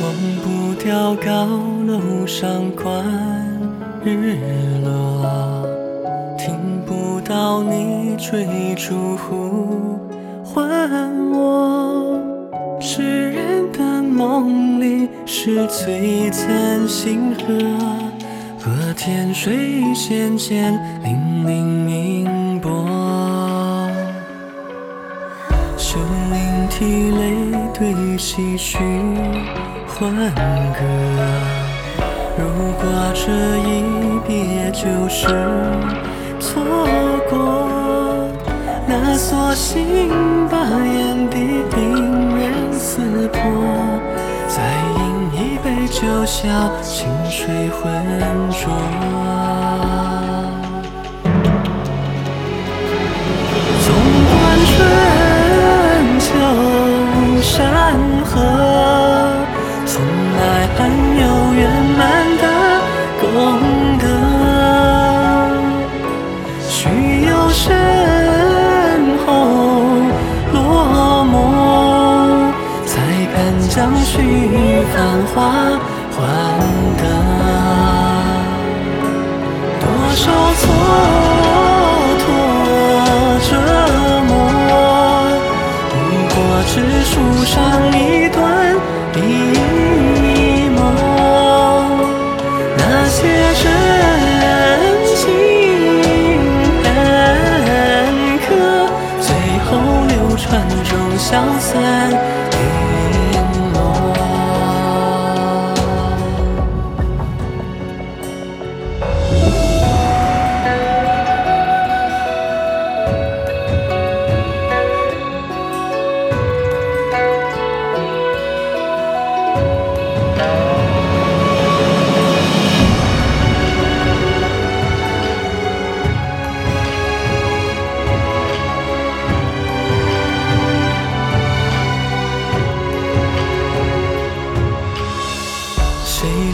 忘不掉，高楼上观日落，听不到你追逐呼唤我。痴人的梦里是璀璨星河，和天水仙间，粼粼明波。秀莺啼泪对唏嘘欢歌，如果这一别就是错过，那索性把眼底冰人撕破，再饮一杯酒笑清水浑浊。来还有圆满的功德。须有身后落寞，才敢将虚繁华换得。多少蹉跎折磨，不过只书上一段笔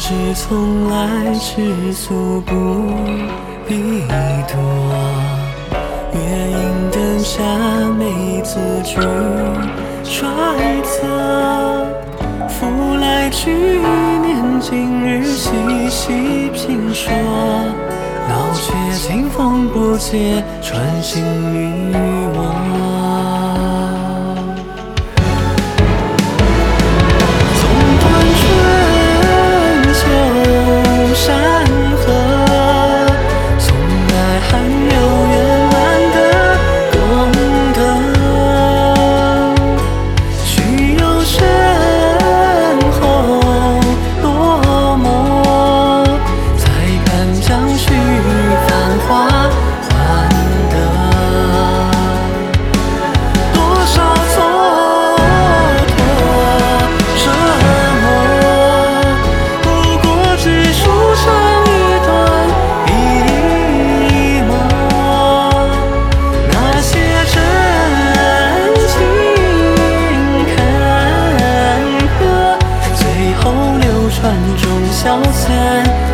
是从来吃素不必多，月影灯下没字句揣测，复来去年今日细细评说，老却清风不解，穿行于消遣。